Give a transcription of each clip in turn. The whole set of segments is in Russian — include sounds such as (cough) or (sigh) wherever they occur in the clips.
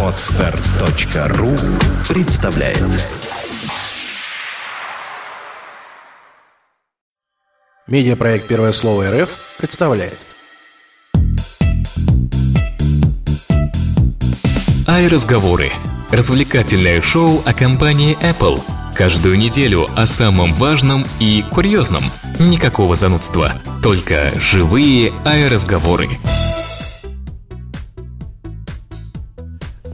Отстар.ру представляет Медиапроект «Первое слово РФ» представляет Ай-разговоры. Развлекательное шоу о компании Apple. Каждую неделю о самом важном и курьезном. Никакого занудства. Только живые ай-разговоры.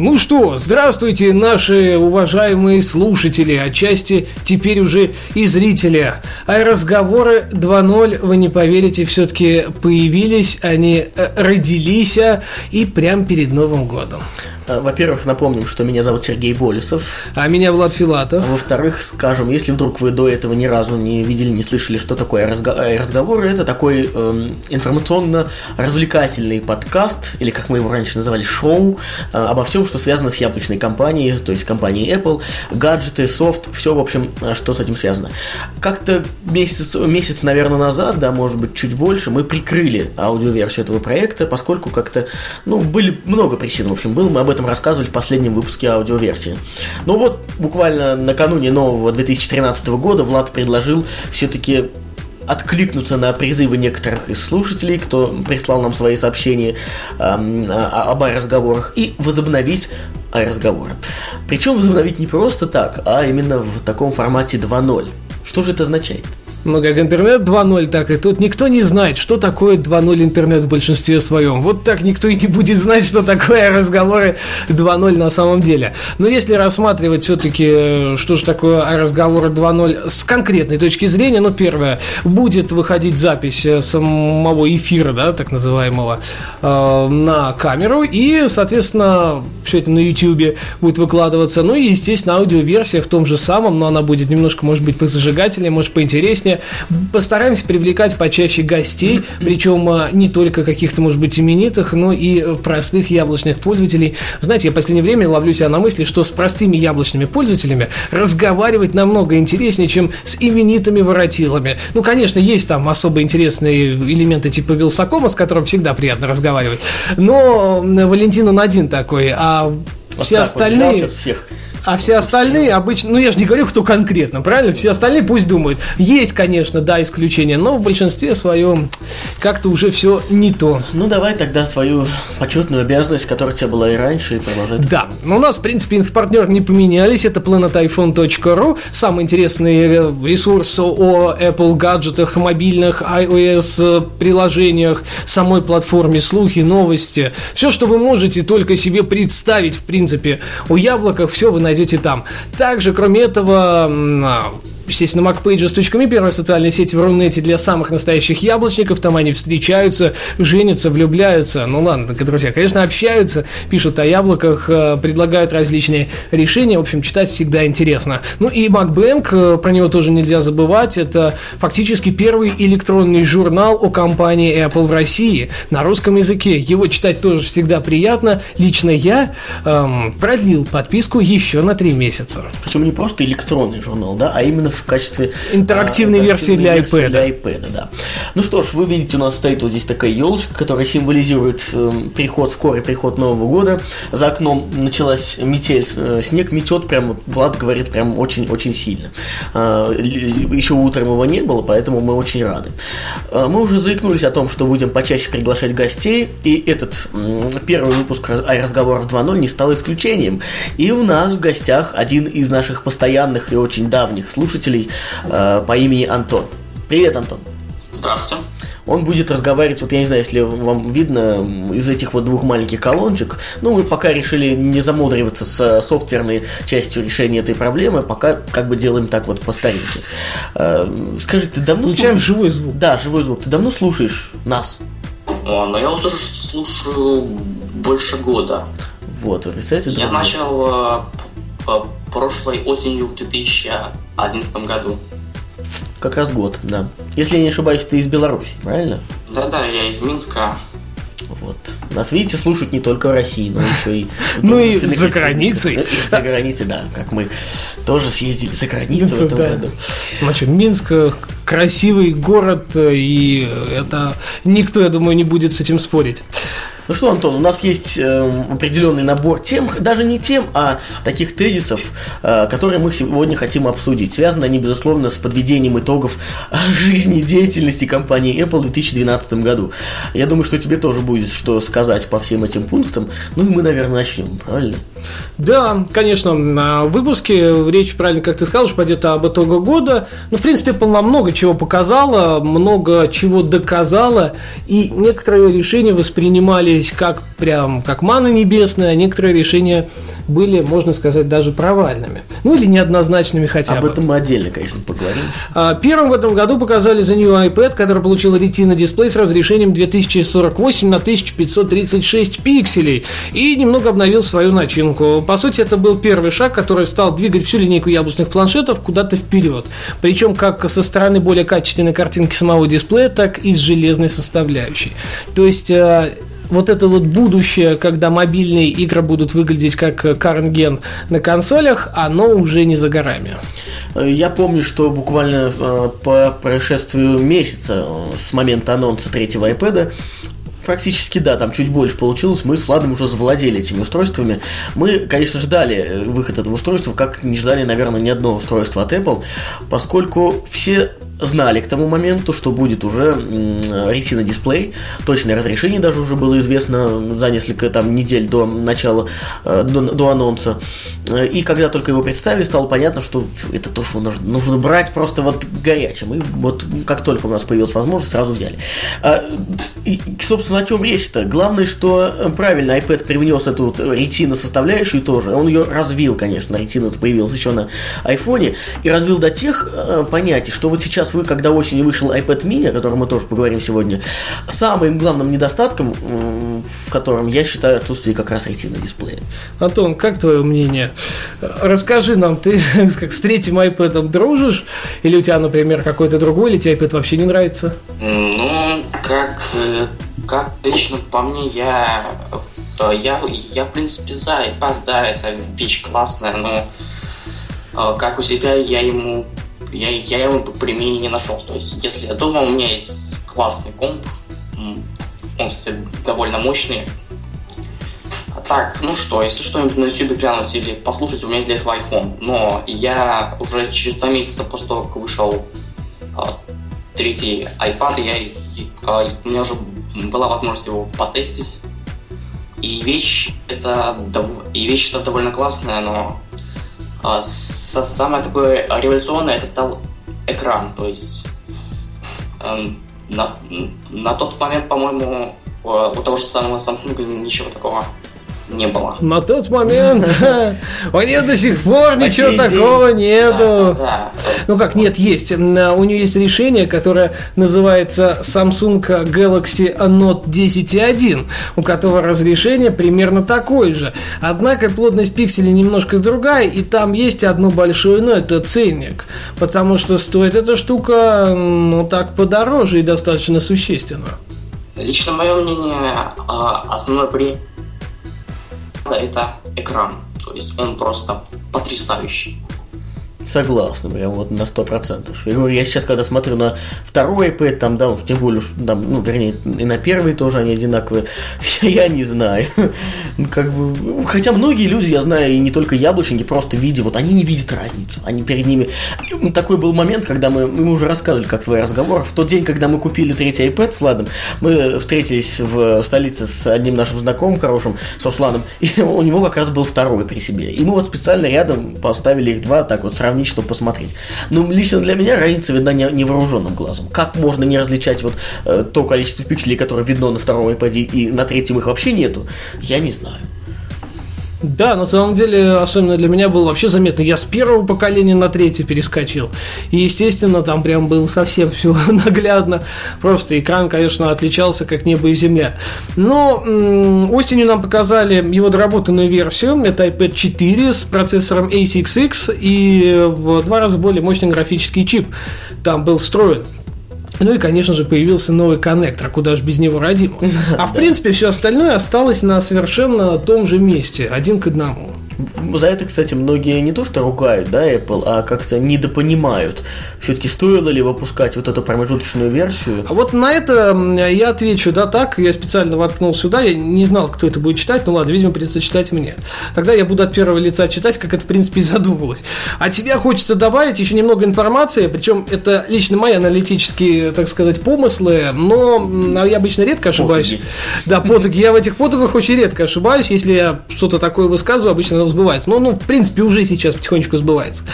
Ну что, здравствуйте, наши уважаемые слушатели, отчасти теперь уже и зрители. А разговоры 2.0, вы не поверите, все-таки появились, они э, родились а, и прям перед Новым годом. Э, во-первых, напомним, что меня зовут Сергей Болесов. А меня Влад Филатов. Во-вторых, скажем, если вдруг вы до этого ни разу не видели, не слышали, что такое разго- разговоры, это такой эм, информационно-развлекательный подкаст, или как мы его раньше называли, шоу, э, обо всем, что связано с яблочной компанией, то есть компанией Apple, гаджеты, софт, все, в общем, э, что с этим связано. Как-то месяц, месяц, наверное, назад, да, может быть, чуть больше, мы прикрыли аудиоверсию этого проекта, поскольку как-то, ну, были много причин, в общем, было, мы об этом рассказывали в последнем выпуске аудиоверсии. Ну вот, буквально накануне нового 2013 года Влад предложил все-таки откликнуться на призывы некоторых из слушателей, кто прислал нам свои сообщения э, об разговорах, и возобновить разговоры. Причем возобновить не просто так, а именно в таком формате 2.0. Что же это означает? Ну, как интернет 2.0, так и тут никто не знает, что такое 2.0 интернет в большинстве своем. Вот так никто и не будет знать, что такое разговоры 2.0 на самом деле. Но если рассматривать все-таки, что же такое разговоры 2.0 с конкретной точки зрения, ну, первое, будет выходить запись э, самого эфира, да, так называемого, э, на камеру, и, соответственно, все это на YouTube будет выкладываться. Ну и, естественно, аудиоверсия в том же самом, но она будет немножко, может быть, позажигательнее, может, поинтереснее. Постараемся привлекать почаще гостей, (clears throat) причем а, не только каких-то, может быть, именитых, но и э, простых яблочных пользователей. Знаете, я в последнее время ловлю себя на мысли, что с простыми яблочными пользователями разговаривать намного интереснее, чем с именитыми воротилами. Ну, конечно, есть там особо интересные элементы типа Вилсакома, с которым всегда приятно разговаривать, но Валентин он один такой, а вот все остальные... Вот всех а все остальные обычно, ну я же не говорю, кто конкретно, правильно? Все остальные пусть думают. Есть, конечно, да, исключения, но в большинстве своем как-то уже все не то. Ну давай тогда свою почетную обязанность, которая у тебя была и раньше, и продолжать. Да, ну, у нас, в принципе, инфопартнеры не поменялись. Это planetiphone.ru, самый интересный э, ресурс о Apple гаджетах, мобильных, iOS приложениях, самой платформе, слухи, новости. Все, что вы можете только себе представить, в принципе, о яблоках, все вы найдете найдете там. Также, кроме этого, естественно, macpages.me, первая социальная сеть в Рунете для самых настоящих яблочников. Там они встречаются, женятся, влюбляются. Ну ладно, друзья, конечно, общаются, пишут о яблоках, э, предлагают различные решения. В общем, читать всегда интересно. Ну и MacBank, э, про него тоже нельзя забывать. Это фактически первый электронный журнал о компании Apple в России на русском языке. Его читать тоже всегда приятно. Лично я эм, продлил подписку еще на три месяца. Причем не просто электронный журнал, да, а именно в качестве интерактивной а, версии для iPad. Для iPad, да. Ну что ж, вы видите, у нас стоит вот здесь такая елочка, которая символизирует э, приход, скорый приход Нового года. За окном началась метель, э, снег метет прям, Влад говорит, прям очень-очень сильно. Э, еще утром его не было, поэтому мы очень рады. Э, мы уже заикнулись о том, что будем почаще приглашать гостей, и этот э, первый выпуск разговоров 2.0 не стал исключением. И у нас в гостях один из наших постоянных и очень давних слушателей, слушателей э, по имени Антон. Привет, Антон. Здравствуйте. Он будет разговаривать, вот я не знаю, если вам видно, из этих вот двух маленьких колоночек. Ну, мы пока решили не замудриваться с софтверной частью решения этой проблемы, пока как бы делаем так вот по старинке. Э, скажи, ты давно Включаем слушаешь? живой звук. Да, живой звук. Ты давно слушаешь нас? О, ну я уже слушаю больше года. Вот, вы представляете? Я друзья? начал э, прошлой осенью в 2011 году. Как раз год, да. Если я не ошибаюсь, ты из Беларуси, правильно? Да-да, я из Минска. Вот. Нас, видите, слушают не только в России, но еще и... Ну и за границей. (laughs) За границей, да, как мы тоже съездили за границу в этом году. Значит, Минск красивый город, и это никто, я думаю, не будет с этим спорить. Ну что, Антон, у нас есть э, определенный набор тем, даже не тем, а таких тезисов, э, которые мы сегодня хотим обсудить. Связаны они, безусловно, с подведением итогов (laughs) жизни деятельности компании Apple в 2012 году. Я думаю, что тебе тоже будет что сказать по всем этим пунктам. Ну и мы, наверное, начнем, правильно? Да, конечно, на выпуске речь, правильно, как ты сказал, пойдет об итогах года. Ну, в принципе, Apple нам много чего показала, много чего доказала, и некоторые решения воспринимались как прям как мана небесная, а некоторые решения были, можно сказать, даже провальными. Ну, или неоднозначными хотя Об бы. этом мы отдельно, конечно, поговорим. А, Первым в этом году показали The New iPad, который получил Retina дисплей с разрешением 2048 на 1536 пикселей и немного обновил свою начинку. По сути, это был первый шаг, который стал двигать всю линейку яблочных планшетов куда-то вперед. Причем как со стороны более качественной картинки самого дисплея, так и с железной составляющей. То есть э, вот это вот будущее, когда мобильные игры будут выглядеть как карнген на консолях, оно уже не за горами. Э, Я помню, что буквально э, по прошествию месяца э, с момента анонса третьего iPad Практически да, там чуть больше получилось. Мы с Владом уже завладели этими устройствами. Мы, конечно, ждали э, выход этого устройства, как не ждали, наверное, ни одного устройства от Apple, поскольку все знали к тому моменту, что будет уже м, Retina дисплей, точное разрешение даже уже было известно за несколько там недель до начала, э, до, до анонса. Э, И когда только его представили, стало понятно, что это то, что нужно, нужно брать просто вот горячим. И вот как только у нас появилась возможность, сразу взяли. А, и, собственно, о чем речь-то? Главное, что э, правильно iPad привнес эту вот ретина составляющую тоже. Он ее развил, конечно. Ретина появилась еще на айфоне. И развил до тех э, понятий, что вот сейчас вы, когда осенью вышел iPad mini, о котором мы тоже поговорим сегодня, самым главным недостатком, в котором я считаю отсутствие как раз ретина дисплея. Антон, как твое мнение? Расскажи нам, ты (laughs) как с третьим iPad дружишь? Или у тебя, например, какой-то другой, или тебе iPad вообще не нравится? Ну, как, как лично по мне, я, э, я, я, в принципе, за iPad, да, это вещь классная, но э, как у себя я ему, я, я ему применения не нашел. То есть, если дома у меня есть классный комп, он, кстати, довольно мощный, а так, ну что, если что-нибудь на YouTube глянуть или послушать, у меня есть для этого iPhone. Но я уже через два месяца после того, как вышел а, третий iPad, я, а, у меня уже была возможность его потестить. И вещь это, и вещь это довольно классная, но а, самое такое революционное это стал экран. То есть эм, на, на тот момент, по-моему, у у того же самого Samsung ничего такого не было. На тот момент (laughs) у нее до сих пор ничего такого нету. да. Ну как, нет, есть. М, У нее есть решение, которое называется Samsung Galaxy Note 10.1, у которого разрешение примерно такое же. Однако плотность пикселей немножко другая, и там есть одно большое но, это ценник. Потому что стоит эта штука, ну так, подороже и достаточно существенно. Лично мое мнение, а, основной при это экран. То есть он просто потрясающий. Согласна, прям вот на сто процентов. Я говорю, я сейчас, когда смотрю на второй iPad, там, да, тем более, там, ну, вернее, и на первый тоже они одинаковые, (laughs) я не знаю. Ну, Как бы, хотя многие люди, я знаю, и не только яблочники, просто видя, вот они не видят разницу. Они перед ними... Ну, Такой был момент, когда мы, мы уже рассказывали, как твой разговор. В тот день, когда мы купили третий iPad с Владом, мы встретились в столице с одним нашим знакомым хорошим, с Русланом, и (laughs) у него как раз был второй при себе. И мы вот специально рядом поставили их два, так вот сравнить, чтобы посмотреть. Ну, лично для меня разница видна не- невооруженным глазом. Как можно не различать вот э, то количество пикселей, которое видно на втором iPad, и на третьем их вообще нету, я не знаю. Да, на самом деле, особенно для меня было вообще заметно. Я с первого поколения на третье перескочил. И, естественно, там прям было совсем все (laughs) наглядно. Просто экран, конечно, отличался как небо и земля. Но м, осенью нам показали его доработанную версию. Это iPad 4 с процессором A6X и в два раза более мощный графический чип там был встроен. Ну и, конечно же, появился новый коннектор, куда же без него родим. (laughs) А в принципе все остальное осталось на совершенно том же месте, один к одному. За это, кстати, многие не то что ругают, да, Apple, а как-то недопонимают. Все-таки стоило ли выпускать вот эту промежуточную версию? А вот на это я отвечу, да, так, я специально воткнул сюда, я не знал, кто это будет читать, ну ладно, видимо, придется читать мне. Тогда я буду от первого лица читать, как это, в принципе, и задумывалось. А тебя хочется добавить еще немного информации, причем это лично мои аналитические, так сказать, помыслы, но я обычно редко ошибаюсь. Потуги. Да, потуги. Я в этих потугах очень редко ошибаюсь. Если я что-то такое высказываю, обычно сбывается. Но, ну, в принципе, уже сейчас потихонечку сбывается.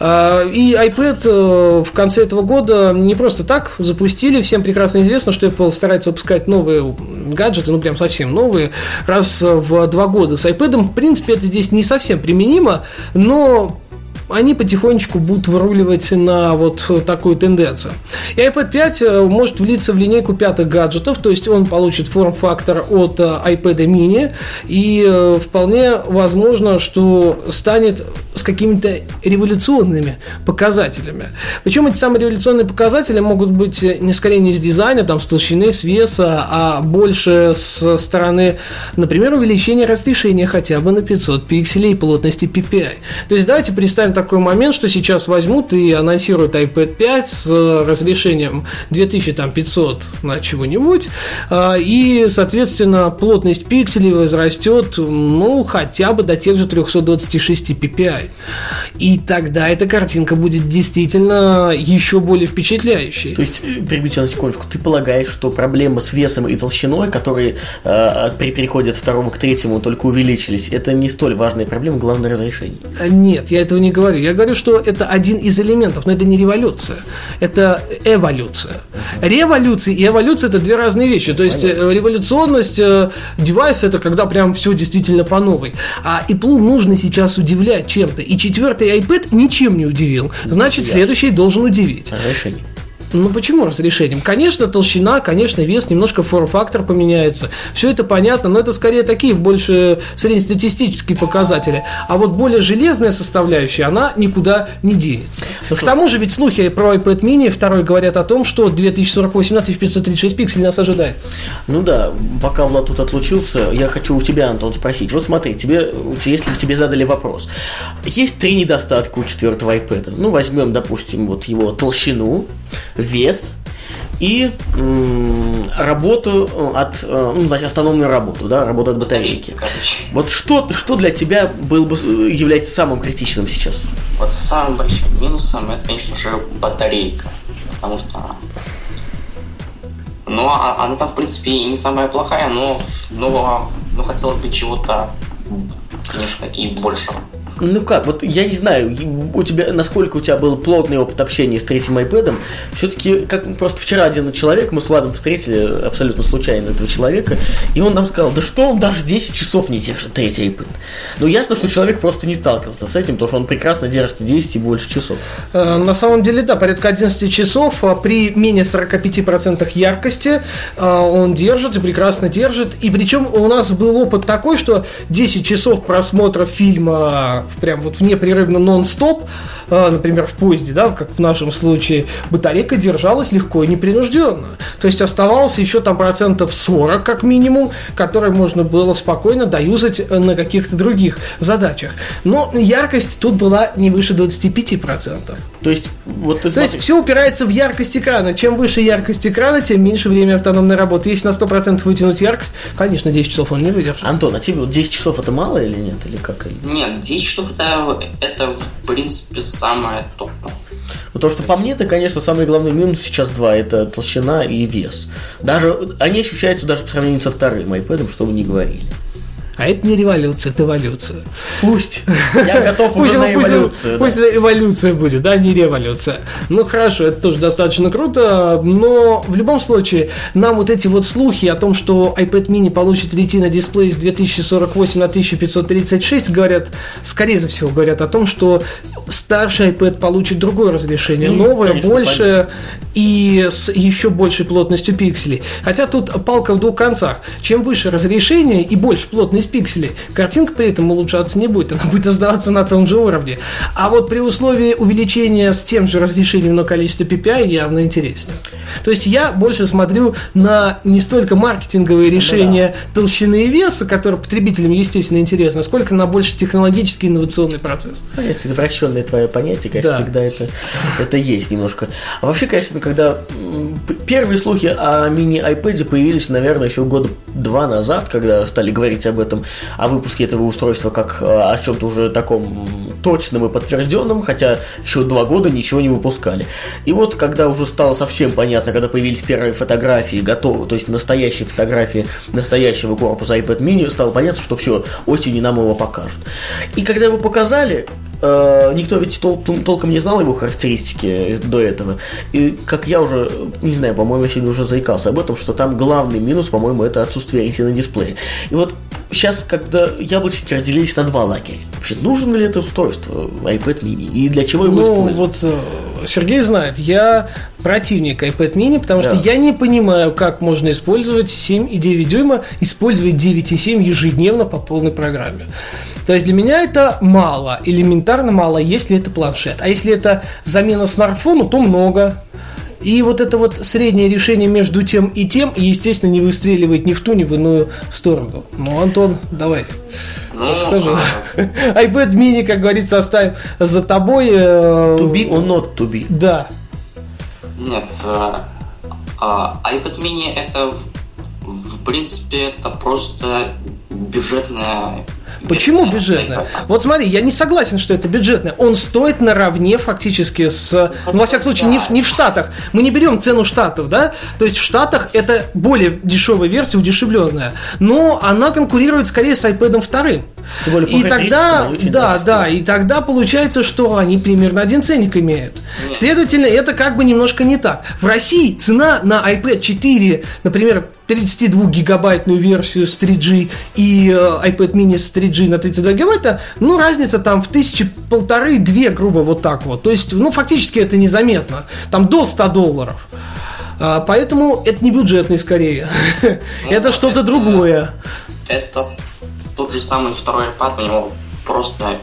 А, и iPad э, в конце этого года не просто так запустили. Всем прекрасно известно, что Apple старается выпускать новые гаджеты, ну, прям совсем новые, раз в два года. С iPad, в принципе, это здесь не совсем применимо, но они потихонечку будут выруливать на вот такую тенденцию. И iPad 5 э, может влиться в линейку пятых гаджетов, то есть он получит форм-фактор от э, iPad mini, и э, вполне возможно, что станет с какими-то революционными показателями. Причем эти самые революционные показатели могут быть не скорее не с дизайна, там, с толщины, с веса, а больше с стороны, например, увеличения разрешения хотя бы на 500 пикселей плотности PPI. То есть давайте представим такой момент, что сейчас возьмут и анонсируют iPad 5 с разрешением 2500 на чего-нибудь, а, и, соответственно, плотность пикселей возрастет, ну, хотя бы до тех же 326 ppi. И тогда эта картинка будет действительно еще более впечатляющей. То есть, перебить на секундочку, ты полагаешь, что проблемы с весом и толщиной, которые э, при переходе от второго к третьему только увеличились, это не столь важная проблема, главное разрешение? Нет, я этого не говорю говорю? Я говорю, что это один из элементов, но это не революция, это эволюция. Революция и эволюция это две разные вещи. То есть Понятно. Э, революционность э, девайса это когда прям все действительно по новой. А Apple нужно сейчас удивлять чем-то. И четвертый iPad ничем не удивил. Значит, следующий должен удивить. Разрешение. Ну почему разрешением? Конечно, толщина, конечно, вес, немножко форм-фактор поменяется. Все это понятно, но это скорее такие больше среднестатистические показатели. А вот более железная составляющая, она никуда не денется. Ну, К тому же ведь слухи про iPad mini второй говорят о том, что 2048 на 1536 пикселей нас ожидает. Ну да, пока Влад тут отлучился, я хочу у тебя, Антон, спросить. Вот смотри, тебе, если бы тебе задали вопрос. Есть три недостатка у четвертого iPad. Ну, возьмем, допустим, вот его толщину, вес и работу э, от, э, ну, значит, автономную работу, да, работу от батарейки. Вот что, что для тебя был бы, э, является самым критичным сейчас? Вот самым большим минусом это, конечно же, батарейка. Потому что ну, а, она там, в принципе, и не самая плохая, но, но, но хотелось бы чего-то, конечно, и большего. Ну как, вот я не знаю, у тебя, насколько у тебя был плотный опыт общения с третьим iPad, все-таки, как просто вчера один человек, мы с Владом встретили абсолютно случайно этого человека, и он нам сказал, да что он даже 10 часов не держит третий iPad. Ну ясно, что человек просто не сталкивался с этим, потому что он прекрасно держит 10 и больше часов. Э, на самом деле, да, порядка 11 часов а при менее 45% яркости э, он держит и прекрасно держит. И причем у нас был опыт такой, что 10 часов просмотра фильма прям вот в непрерывно нон-стоп, а, например, в поезде, да, как в нашем случае, батарейка держалась легко и непринужденно. То есть оставалось еще там процентов 40 как минимум, которые можно было спокойно доюзать э, на каких-то других задачах. Но яркость тут была не выше 25%. То есть, вот То есть все упирается в яркость экрана. Чем выше яркость экрана, тем меньше время автономной работы. Если на 100% вытянуть яркость, конечно, 10 часов он не выдержит. Антон, а тебе вот 10 часов это мало или нет? Или как? Нет, 10 часов это, это в принципе самое топ. Потому что по мне, это, конечно, самый главный минус сейчас два. Это толщина и вес. Даже они ощущаются даже по сравнению со вторым iPad, что вы не говорили. А это не революция, это эволюция. Пусть. Я готов пусть, уже на эволюцию. Пусть, да. пусть это эволюция будет, да, не революция. Ну хорошо, это тоже достаточно круто, но в любом случае нам вот эти вот слухи о том, что iPad mini получит Retina дисплей с 2048 на 1536, говорят, скорее всего, говорят о том, что старший iPad получит другое разрешение, ну, новое, конечно, больше понятно. и с еще большей плотностью пикселей. Хотя тут палка в двух концах. Чем выше разрешение и больше плотность 6 пикселей. Картинка при этом улучшаться не будет, она будет оставаться на том же уровне. А вот при условии увеличения с тем же разрешением, но количество PPI явно интереснее. То есть я больше смотрю на не столько маркетинговые решения да. толщины и веса, которые потребителям, естественно, интересны, сколько на больше технологический инновационный процесс. Это извращенное твое понятие, конечно, да. всегда это, это есть немножко. А вообще, конечно, когда первые слухи о мини-iPad появились, наверное, еще года два назад, когда стали говорить об этом, о выпуске этого устройства как о чем-то уже таком точном и подтвержденном, хотя еще два года ничего не выпускали. И вот, когда уже стало совсем понятно, когда появились первые фотографии готовы, то есть настоящие фотографии настоящего корпуса iPad mini, стало понятно, что все, осенью нам его покажут. И когда его показали, э, никто ведь тол- толком не знал его характеристики до этого. И как я уже, не знаю, по-моему, я сегодня уже заикался об этом, что там главный минус, по-моему, это отсутствие ретина дисплея. И вот сейчас, когда яблочки разделились на два лагеря, вообще нужно ли это устройство iPad mini и для чего его ну, использовать? вот э, Сергей знает, я противник iPad mini, потому да. что я не понимаю, как можно использовать 7,9 дюйма, использовать 9,7 ежедневно по полной программе. То есть для меня это мало, элементарно мало, если это планшет. А если это замена смартфону, то много. И вот это вот среднее решение между тем и тем, естественно, не выстреливает ни в ту, ни в иную сторону. Ну, Антон, давай. Ну, Скажи. А... (laughs) iPad mini, как говорится, оставим за тобой. Э, to be or not to be? Да. Нет, а, а, iPad mini это в принципе это просто бюджетная Почему бюджетная? Вот смотри, я не согласен, что это бюджетная. Он стоит наравне фактически с... Ну, во всяком случае, не в, не в Штатах. Мы не берем цену Штатов, да? То есть в Штатах это более дешевая версия, удешевленная. Но она конкурирует скорее с iPad вторым. Тем более, и тогда, да, да, и тогда получается, что они примерно один ценник имеют. Нет. Следовательно, это как бы немножко не так. В России цена на iPad 4, например, 32-гигабайтную версию с 3G и э, iPad mini с 3G на 32 гигабайта, ну, разница там в тысячи полторы-две, грубо вот так вот. То есть, ну, фактически это незаметно. Там до 100 долларов. А, поэтому это не бюджетный скорее. (laughs) Ну, это что-то другое. Это тот же самый второй iPad, у него просто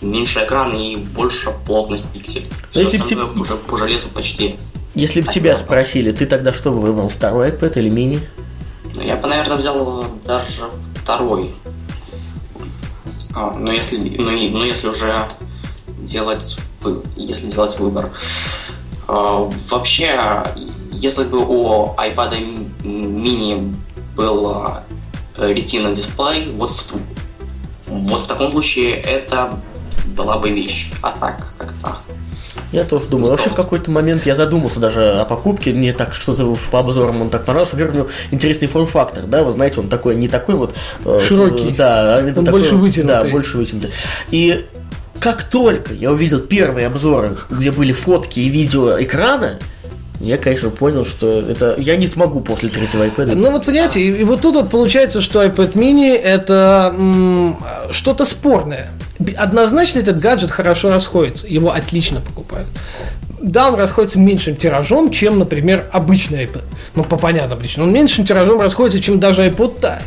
меньше экрана и больше плотность пикселей. Все Если тебе... уже по железу почти. Если бы тебя спросили, ты тогда что бы выбрал, второй iPad или мини? Ну, я бы, наверное, взял даже второй. А, но если, ну, и, ну, если уже делать, если делать выбор. А, вообще, если бы у iPad mini был Retina дисплей, вот в, вот в таком случае это была бы вещь. А так, как-то я тоже думаю. Вообще в какой-то момент я задумался даже о покупке. Мне так что-то уж по обзорам он так понравился. Во-первых, интересный форм-фактор, да, вы знаете, он такой, не такой вот... Э, Широкий. Да, он такой, больше вытянутый. Да, больше вытянутый. И как только я увидел первые обзоры, где были фотки и видео экрана, я, конечно, понял, что это я не смогу после третьего iPad. Ну вот понимаете, и, и вот тут вот получается, что iPad mini это м- что-то спорное. Однозначно этот гаджет хорошо расходится, его отлично покупают. Да, он расходится меньшим тиражом, чем, например, обычный iPad. Ну, по понятным причинам. Он меньшим тиражом расходится, чем даже iPod Touch.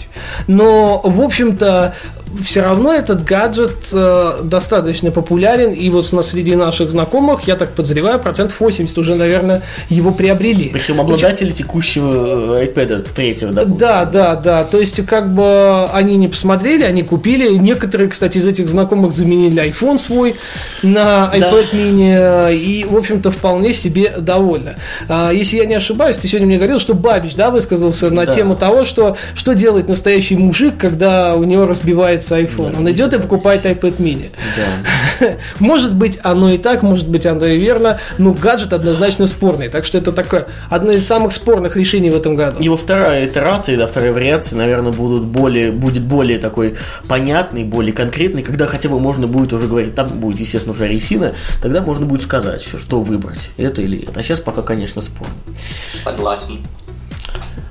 Но, в общем-то, все равно этот гаджет э, достаточно популярен, и вот на среди наших знакомых, я так подозреваю, процентов 80 уже, наверное, его приобрели. Причем обладатели Причем... текущего э, iPad третьего, да? Да, да, да. То есть, как бы они не посмотрели, они купили. Некоторые, кстати, из этих знакомых заменили iPhone свой на iPad да. mini, и, в общем-то, вполне себе довольны. А, если я не ошибаюсь, ты сегодня мне говорил, что Бабич, да, высказался на да. тему того, что что делает настоящий мужик, когда у него разбивается нравится iPhone. Да, Он идет и покупает iPad mini. Да. (laughs) может быть, оно и так, может быть, оно и верно, но гаджет однозначно спорный. Так что это такое одно из самых спорных решений в этом году. Его вторая итерация, да, вторая вариация, наверное, будут более, будет более такой понятный, более конкретный, когда хотя бы можно будет уже говорить, там будет, естественно, уже ресина, тогда можно будет сказать, что выбрать, это или это. А сейчас пока, конечно, спорно. Согласен.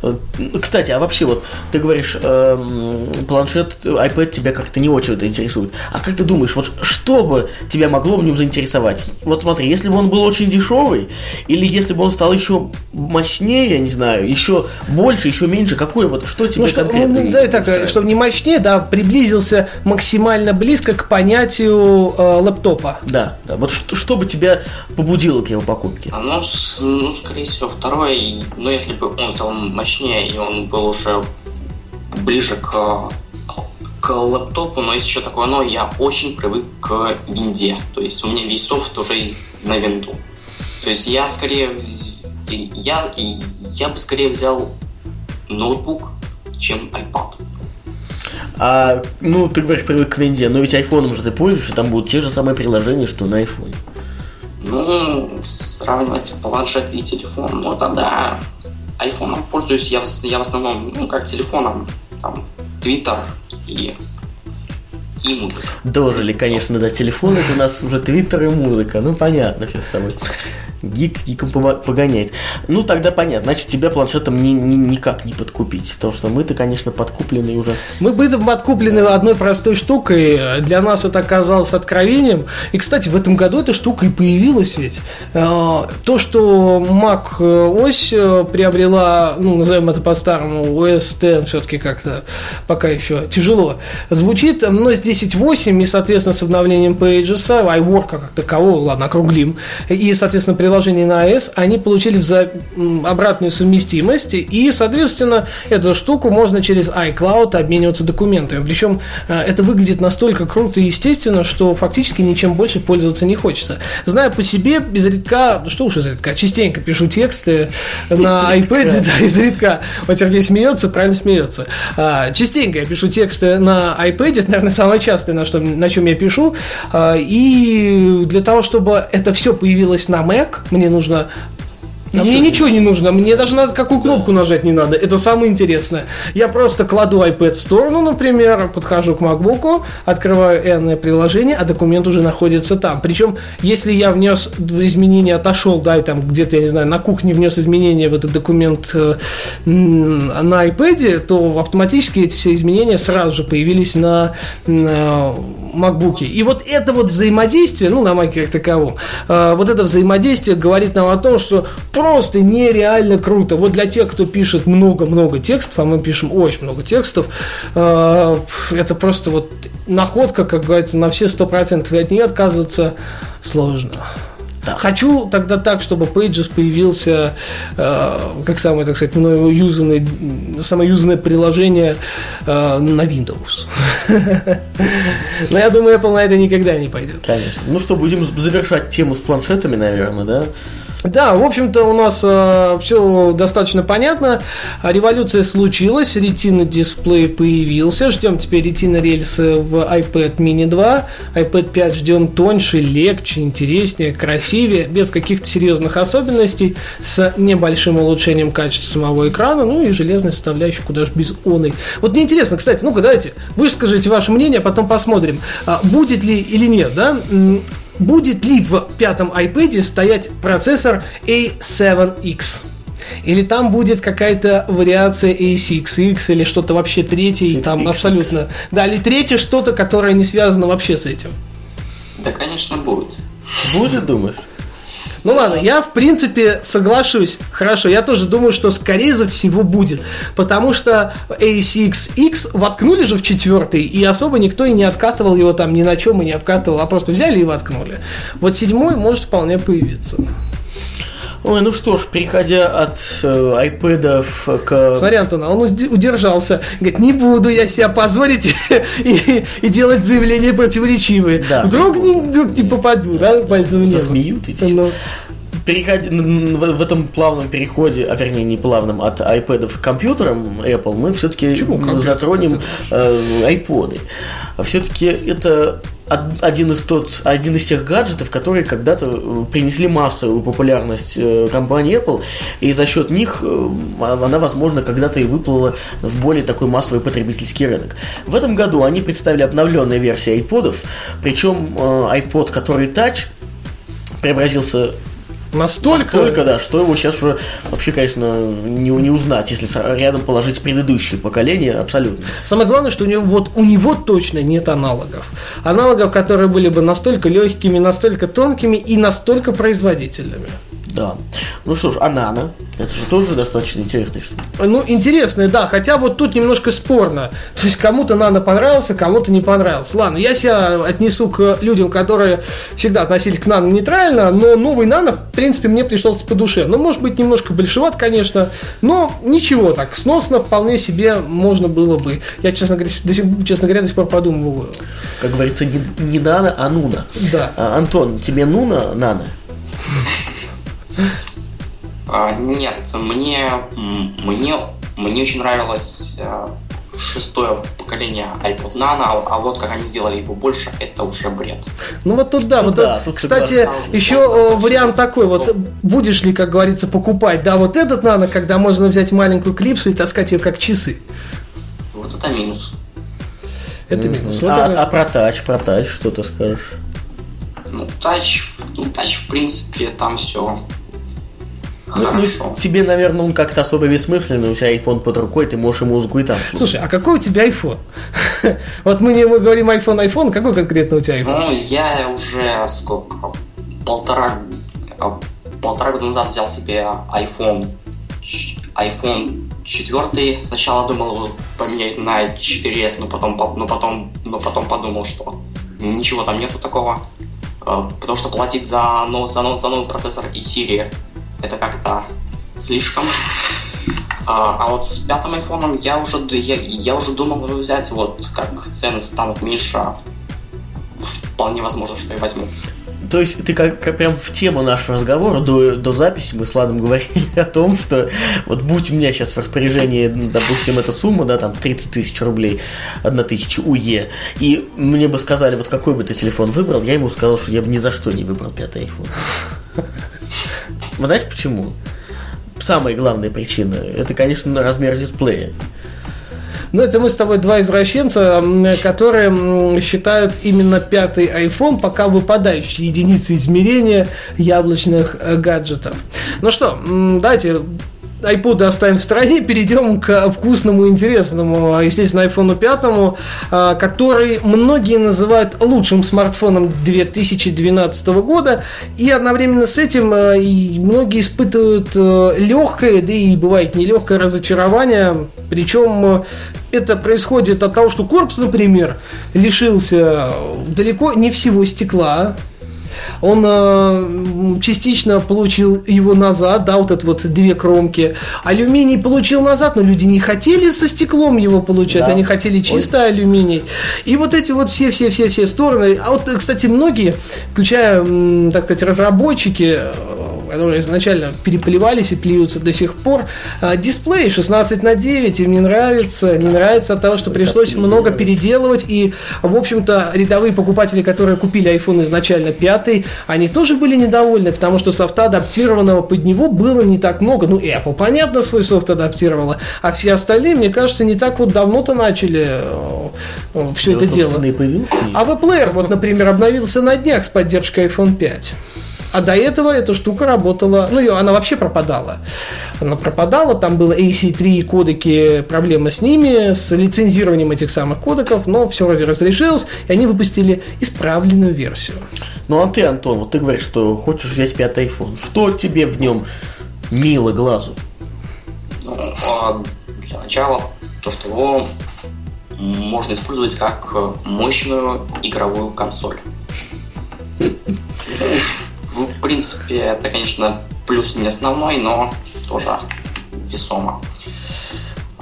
Э, Кстати, а вообще вот ты говоришь, эм, планшет, iPad тебя как-то не очень это интересует. А как ты думаешь, вот что бы тебя могло в нем заинтересовать? Вот смотри, если бы он был очень дешевый, или если бы он стал еще мощнее, я не знаю, еще больше, еще меньше, какой вот, что тебе Ну, что, конкретно ну, да, так, устраивает? чтобы не мощнее, да, приблизился максимально близко к понятию э, лэптопа. Да, да. Вот что, что бы тебя побудило к его покупке? А, Ну, ну, скорее всего, второй, ну, если бы он стал мощнее, и он был уже ближе к, к лэптопу, но есть еще такое, но я очень привык к винде. То есть у меня весь софт уже на винду. То есть я скорее, я, я бы скорее взял ноутбук, чем iPad. А, ну, ты говоришь, привык к винде, но ведь айфоном же ты пользуешься, там будут те же самые приложения, что на айфоне. Ну, сравнивать планшет и телефон, ну тогда айфоном пользуюсь я, я в основном, ну, как телефоном, там, Твиттер и, и музыка. Дожили, конечно, до телефона, это у нас уже твиттер и музыка, ну, понятно все с тобой. Гик гиком погоняет. Ну, тогда понятно, значит, тебя планшетом ни- ни- никак не подкупить, потому что мы-то, конечно, подкуплены уже. Мы были подкуплены одной простой штукой. Для нас это оказалось откровением. И, кстати, в этом году эта штука и появилась ведь. Э, То, что Mac ось э, приобрела, ну, назовем это по-старому, OS X все-таки как-то пока еще тяжело звучит, но с 10.8 и, соответственно, с обновлением Pages, iWork как такового, ладно, округлим, и, соответственно, приложение на iOS, они получили вза- обратную совместимость, и, соответственно, эту штуку можно через iCloud обмениваться документами. Причем э, это выглядит настолько круто и естественно, что фактически ничем больше пользоваться не хочется. Зная по себе, изредка, ну что уж изредка, частенько пишу тексты на iPad, (laughs) да, изредка. Вот Сергей смеется, правильно смеется. А, Частенько я пишу тексты на iPad, это, наверное, самое частое, на, что, на чем я пишу. А, И для того, чтобы это все появилось на Mac, мне нужно а мне ничего не нужно, мне даже надо какую кнопку нажать не надо. Это самое интересное. Я просто кладу iPad в сторону, например, подхожу к MacBook, открываю энное приложение, а документ уже находится там. Причем, если я внес изменения, отошел, да, и там где-то, я не знаю, на кухне внес изменения в этот документ э, на iPad, то автоматически эти все изменения сразу же появились на, на MacBook. И вот это вот взаимодействие, ну, на Mac как таковом, э, вот это взаимодействие говорит нам о том, что просто нереально круто. Вот для тех, кто пишет много-много текстов, а мы пишем очень много текстов, э, это просто вот находка, как говорится, на все 100%, и от нее отказываться сложно. Хочу тогда так, чтобы Pages появился э, как самое, так сказать, мною юзанное, самое юзанное приложение э, на Windows. (laughs) Но я думаю, Apple на это никогда не пойдет. Конечно. Ну что, будем завершать тему с планшетами, наверное, да? Да, в общем-то, у нас все достаточно понятно. Революция случилась, ретина дисплей появился. Ждем теперь ретина рельсы в iPad mini 2. iPad 5 ждем тоньше, легче, интереснее, красивее, без каких-то серьезных особенностей, с небольшим улучшением качества самого экрана, ну и железной составляющей, куда же без оной. Вот мне интересно, кстати, ну-ка давайте, выскажите ваше мнение, а потом посмотрим, а, будет ли или нет, да? Будет ли в пятом iPad стоять процессор A7X? Или там будет какая-то вариация A6X или что-то вообще третье, там абсолютно... Да, или третье что-то, которое не связано вообще с этим. Да, конечно, будет. Будет, думаешь? Ну ладно, я в принципе соглашусь. Хорошо, я тоже думаю, что скорее за всего будет. Потому что A6X воткнули же в четвертый, и особо никто и не откатывал его там ни на чем и не обкатывал, а просто взяли и воткнули. Вот седьмой может вполне появиться. Ой, ну что ж, переходя от э, айпэдов к... Смотри, Антон, а он удержался. Говорит, не буду я себя позорить (laughs) и, и делать заявления противоречивые. Да. Вдруг, не, вдруг не попаду, да, пальцем в небо. Засмеют эти Ну, Переходя н- в, этом плавном переходе, а вернее не плавном, от iPad к компьютерам Apple, мы все-таки затронем э, iPod. Все-таки это од- один из, тот, один из тех гаджетов, которые когда-то э, принесли массовую популярность э, компании Apple, и за счет них э, она, возможно, когда-то и выплыла в более такой массовый потребительский рынок. В этом году они представили обновленные версии iPod'ов, причем iPod, который Touch, преобразился Настолько... Настолько, да, что его сейчас уже вообще, конечно, не, не узнать, если рядом положить предыдущее поколение, абсолютно. Самое главное, что у него, вот, у него точно нет аналогов. Аналогов, которые были бы настолько легкими, настолько тонкими и настолько производительными. Да. Ну что ж, а Нано? Это же тоже достаточно интересная штука. Ну, интересно, да, хотя вот тут немножко спорно. То есть кому-то Нано понравился, кому-то не понравился. Ладно, я себя отнесу к людям, которые всегда относились к Нано нейтрально, но новый Нано, в принципе, мне пришелся по душе. Ну, может быть, немножко большеват, конечно, но ничего так, сносно вполне себе можно было бы. Я, честно говоря, до сих, честно говоря, до сих пор подумываю. Как говорится, не, не Нано, а Нуна. Да. А, Антон, тебе Нуна, Нано? А, нет, мне, мне, мне очень нравилось а, шестое поколение iPod Nano, а, а вот как они сделали его больше, это уже бред. Ну вот тут да, Ну вот да, э, тут кстати, согласен. еще э, вообще вариант такой, вот будешь ли, как говорится, покупать, да, вот этот нано, когда можно взять маленькую клипсу и таскать ее как часы. Вот это минус. Это минус. Вот а, это- а про тач, про тач, что ты скажешь? Ну, тач, ну, тач, в принципе, там все хорошо. ну, тебе, наверное, он как-то особо бессмысленный, у тебя iPhone под рукой, ты можешь и музыку и там слушать. Слушай, а какой у тебя iPhone? (laughs) Вот мы не мы говорим iPhone, iPhone, какой конкретно у тебя iPhone? Ну, я уже сколько, полтора, а, полтора года назад взял себе iPhone, iPhone 4. Сначала думал его поменять на 4S, но потом, по- но потом, но потом подумал, что ничего там нету такого. А, Потому что платить за, ну, за, ну- за новый процессор и Siri это как-то слишком. А, а вот с пятым айфоном я уже, я, я уже думал его взять, вот как цены станут меньше, вполне возможно, что я возьму. То есть ты как, как прям в тему нашего разговора до, до записи мы с Владом говорили (laughs) о том, что вот будь у меня сейчас в распоряжении, допустим, эта сумма, да, там 30 тысяч рублей, 1 тысяча УЕ, и мне бы сказали, вот какой бы ты телефон выбрал, я ему сказал, что я бы ни за что не выбрал пятый iPhone. (laughs) Вы знаете почему? Самая главная причина, это, конечно, размер дисплея. Ну, это мы с тобой два извращенца, которые считают именно пятый iPhone пока выпадающей единицей измерения яблочных э, гаджетов. Ну что, давайте iPod оставим в стороне, перейдем к вкусному и интересному, а, естественно, iPhone 5, а, который многие называют лучшим смартфоном 2012 года, и одновременно с этим а, многие испытывают э, легкое, да и бывает нелегкое разочарование, причем это происходит от того, что корпус, например, лишился далеко не всего стекла, он э, частично получил его назад, да, вот это вот две кромки. Алюминий получил назад, но люди не хотели со стеклом его получать, Да. они хотели чисто алюминий. И вот эти вот все-все-все-все стороны. А вот, кстати, многие, включая, так сказать, разработчики, э, которые изначально переплевались и плюются до сих пор, э, дисплей 16 на 9 им не нравится, не нравится от того, что пришлось много переделывать, и, в общем-то, рядовые покупатели, которые купили iPhone изначально 5, они тоже были недовольны, потому что софта адаптированного под него было не так много. Ну, Apple, понятно, свой софт адаптировала, а все остальные, мне кажется, не так вот давно-то начали все это дело. А Player, вот, например, обновился на днях с поддержкой iPhone 5. А до этого эта штука работала, ну, её- она вообще пропадала. Она пропадала, там было AC3 кодеки, проблемы с ними, с лицензированием этих самых кодеков, но все вроде разрешилось, и они выпустили исправленную версию. Ну а ты, Антон, вот ты говоришь, что хочешь взять пятый iPhone. Что тебе в нем мило глазу? Ну, а для начала, то, что его можно использовать как э, мощную игровую консоль. (laughs) Ну, В принципе, это, конечно, плюс не основной, но тоже весомо.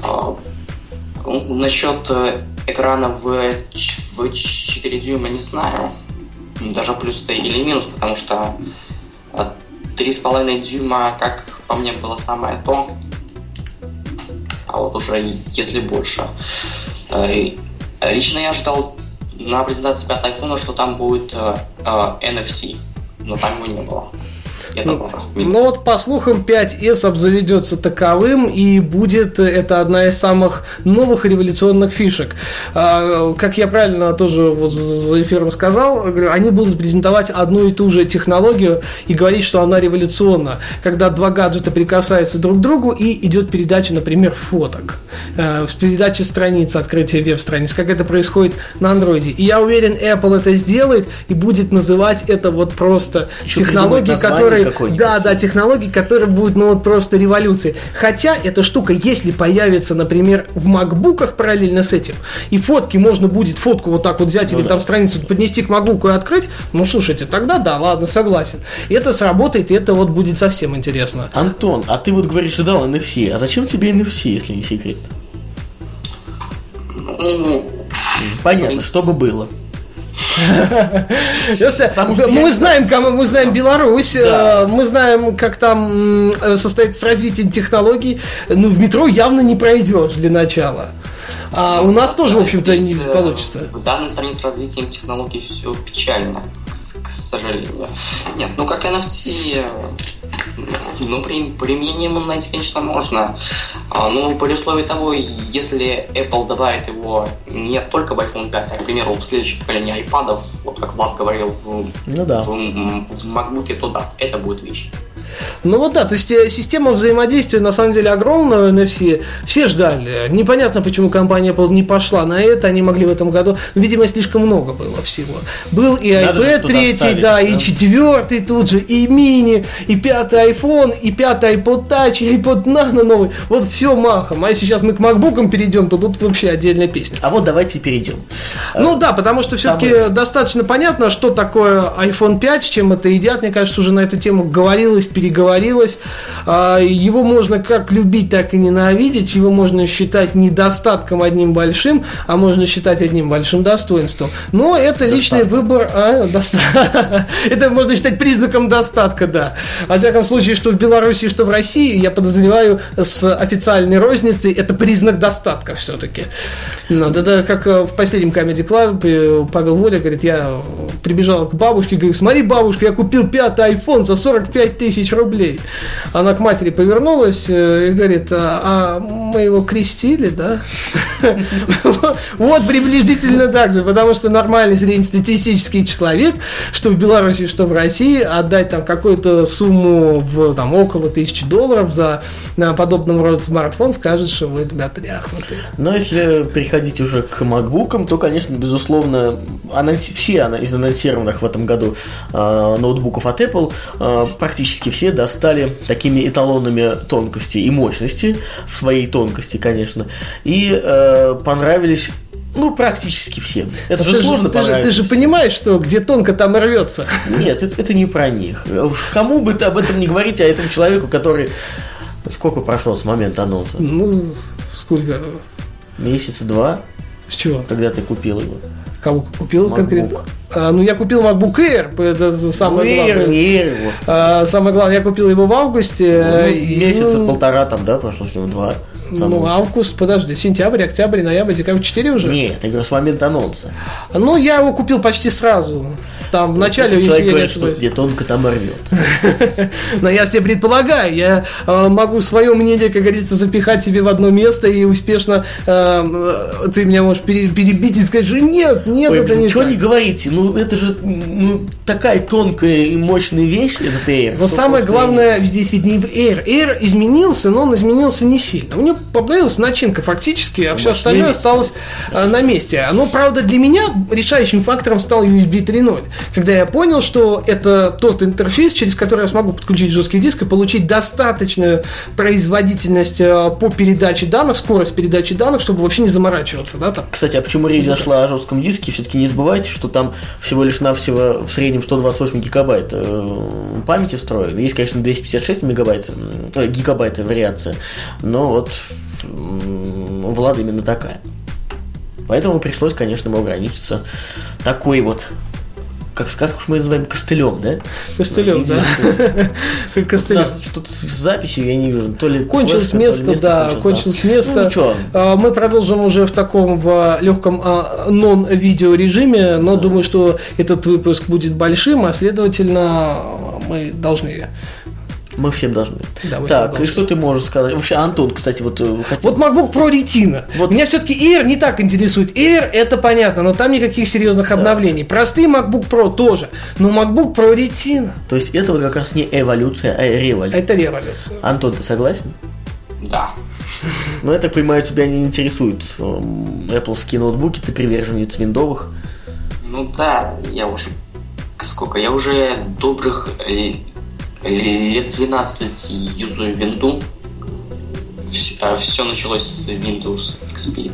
А, ну, Насчет э, экрана в, в 4 дюйма не знаю. Даже плюс это или минус, потому что а, 3,5 дюйма, как по мне, было самое то. А вот уже если больше. Э, Лично я ожидал на презентации 5 айфона, что там будет э, э, NFC, но там его не было. Это Ну, тоже. ну вот по слухам 5S обзаведется таковым и будет это одна из самых новых революционных фишек. А, Как я правильно тоже вот за эфиром сказал, они будут презентовать одну и ту же технологию и говорить, что она революционна. Когда два гаджета прикасаются друг к другу и идет передача, например, фоток. Э, В передаче страниц, открытие веб-страниц, как это происходит на андроиде. И я уверен, Apple это сделает и будет называть это вот просто Еще технологии, придумать какое-нибудь. Да, да, технологии, которые будут, ну вот просто революцией. Хотя эта штука, если появится, например, в макбуках параллельно с этим, и фотки можно будет фотку вот так вот взять Ну или да. там страницу поднести к макбуку и открыть, ну слушайте, тогда да, ладно, согласен. Это сработает, и это вот будет совсем интересно. Антон, а ты вот говоришь, ждал NFC. А зачем тебе NFC, если не секрет? Ну, Понятно, чтобы было. (laughs) Мы знаем, кому мы знаем Беларусь, э, мы знаем, как там состоит с развитием технологий. Ну, в метро явно не пройдешь для начала. А у нас тоже, в общем-то, не э, получится. В данной стране с развитием технологий все печально, к, сожалению. Нет, ну как NFT, ну, при, применение ему найти, конечно, можно. А, ну, при условии того, если Apple добавит его не только в iPhone 5, а, к примеру, в следующем поколении iPad, вот как Влад говорил, в, Ну да. в, в MacBook, то да, это будет вещь. Ну вот да, то есть э, система взаимодействия на самом деле огромная на все. Все ждали. Непонятно, почему компания Apple не пошла на это. Они могли в этом году. Видимо, слишком много было всего. Был и iPad что-то третий, оставить, да, да. и четвертый тут же, и мини, и пятый iPhone, и пятый iPod Touch, и iPod Nano новый. Вот все махом. А если сейчас мы к MacBook'ам перейдем, то тут вообще отдельная песня. А вот давайте перейдем. Ну да, потому что все-таки самое- достаточно понятно, что такое iPhone 5, с чем это едят. Мне кажется, уже на эту тему говорилось, переговорилось. А, Его можно как любить, так и ненавидеть. Его можно считать недостатком одним большим, а можно считать одним большим достоинством. Но это личный выбор. а, доста- (laughs) Это можно считать признаком достатка, да. Во всяком случае, что в Беларуси, что в России, я подозреваю, с официальной розницей, это признак достатка все-таки. Ну, да, да, как э, в последнем Comedy Club э, Павел Воля говорит, я прибежал к бабушке, говорю, смотри, бабушка, я купил пятый iPhone за 45 тысяч рублей. Она к матери повернулась э, и говорит, а, а мы его крестили, да? (laughs) Вот приблизительно так же, потому что нормальный среднестатистический человек, что в Беларуси, что в России, отдать там какую-то сумму в там около тысячи долларов за подобного рода смартфон, скажет, что вы, ребята, тряхнутые. Но если переходить уже к макбукам, то, конечно, безусловно, анонси- все из анонсированных в этом году э, ноутбуков от Apple э, практически все достали такими эталонами тонкости и мощности, в своей тонкости, конечно, и э, понравились ну, практически всем. Это же ты, сложно ты, же, ты же понимаешь, что где тонко, там и рвется. Нет, это, это не про них. Кому бы ты об этом не говорить, а этому человеку, который... Сколько прошло с момента анонса? Ну, сколько? Месяца два, С чего? когда ты купил его. Кого купил MacBook. конкретно? А, ну, я купил MacBook Air, это самое Ну, главное. Air. А, самое главное, я купил его в августе. Ну, и, месяца ну, полтора там, да, прошло с него два. Ну, август, подожди, сентябрь, октябрь, ноябрь, декабрь, 4 уже? Нет, говорю, с момента анонса. Ну, я его купил почти сразу. Там в начале, если человек говорит, что где тонко там и рвется. (laughs) Но я тебе предполагаю, я э, могу свое мнение, как говорится, запихать себе в одно место и успешно э, э, ты меня можешь пере- перебить и сказать, что нет, нет, это не чего так. не говорите? Ну, это же ну, такая тонкая и мощная вещь, этот Air. Но самое главное здесь ведь не в Air. Air изменился, но он изменился не сильно. У него появилась начинка фактически, а все остальное ведь. осталось э, на месте. Но, правда, для меня решающим фактором стал USB 3.0. Когда я понял, что это тот интерфейс, через который я смогу подключить жесткий диск и получить достаточную производительность э, по передаче данных, скорость передачи данных, чтобы вообще не заморачиваться, да, там. Кстати, а почему речь зашла о жестком диске? Все-таки не забывайте, что там всего лишь навсего в среднем 128 гигабайт э, памяти встроили. Есть, конечно, 256 мегабайт, э, гигабайт вариация, но вот у Влада именно такая. Поэтому пришлось, конечно, ему ограничиться такой вот, как, как уж мы называем, костылем, да? Костылев, да. (laughs) Нас что-то с записью, я не вижу. То ли Кончилось место, да, кончилось место. Ну. А, Мы продолжим уже в таком в легком а, нон-видео режиме, но думаю, что этот выпуск будет большим, а следовательно Мы должны Мы всем должны. Да, мы так, всем и что ты можешь сказать? Вообще, Антон, кстати, вот э, хотел... Вот MacBook Pro Retina. Вот. Меня все-таки Air не так интересует. Air это понятно, но там никаких серьезных обновлений. Простые MacBook Pro тоже. Но MacBook Pro Retina То есть это вот как раз не эволюция, а революция. это революция. Антон, ты согласен? Да. (laughs) Ну, я так понимаю, тебя не интересуют эм, Apple ноутбуки, ты приверженец виндовых. Ну да, я уже... Сколько? Я уже добрых э, лет 12 юзаю винду. Все началось с Windows XP.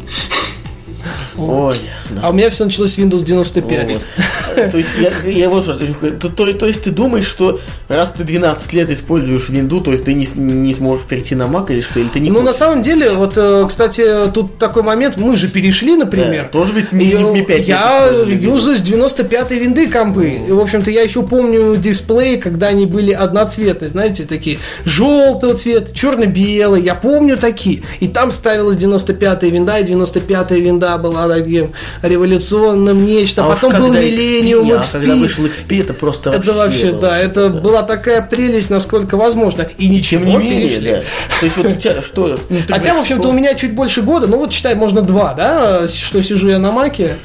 Ой. А у меня все началось с Windows 95. Вот. То есть, я, вот что, то, есть ты думаешь, что раз ты 12 лет используешь винду, то есть ты не, сможешь перейти на Mac или что, или ты не Ну, на самом деле, вот, э, кстати, тут такой момент, мы же перешли, например. Тоже ведь не, И, не, не 5 лет я юзаю с 95-й винды компы. И, в общем-то, я еще помню дисплеи, когда они были одноцветные, знаете, такие желтого цвета, черно-белый. Я помню такие. И там ставилась 95-я винда, и 95-я винда была таким революционным нечто. А Потом был когда Millennium XP, а XP. когда вышел XP, это просто Это вообще, было да, это что-то. была такая прелесть, насколько возможно. И ничего, Тем не менее, перешли. да. То есть вот у тебя что? ну, Хотя, в общем-то, у меня чуть больше года, ну вот считай, можно два, да, что сижу я на маке.